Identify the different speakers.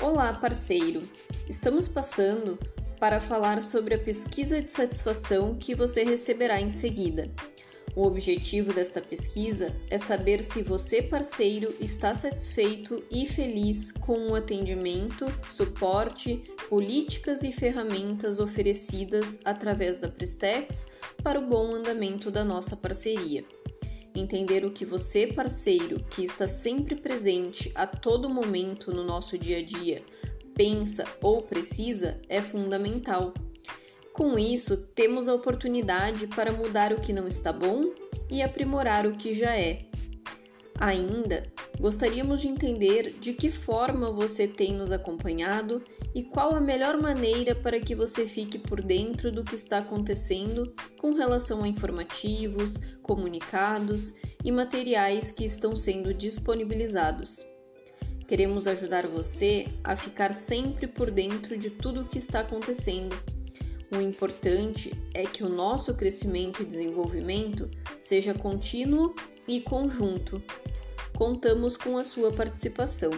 Speaker 1: Olá, parceiro! Estamos passando para falar sobre a pesquisa de satisfação que você receberá em seguida. O objetivo desta pesquisa é saber se você, parceiro, está satisfeito e feliz com o atendimento, suporte, políticas e ferramentas oferecidas através da Prestex para o bom andamento da nossa parceria. Entender o que você, parceiro, que está sempre presente a todo momento no nosso dia a dia, pensa ou precisa é fundamental. Com isso, temos a oportunidade para mudar o que não está bom e aprimorar o que já é. Ainda, gostaríamos de entender de que forma você tem nos acompanhado e qual a melhor maneira para que você fique por dentro do que está acontecendo com relação a informativos, comunicados e materiais que estão sendo disponibilizados. Queremos ajudar você a ficar sempre por dentro de tudo o que está acontecendo o importante é que o nosso crescimento e desenvolvimento seja contínuo e conjunto. Contamos com a sua participação.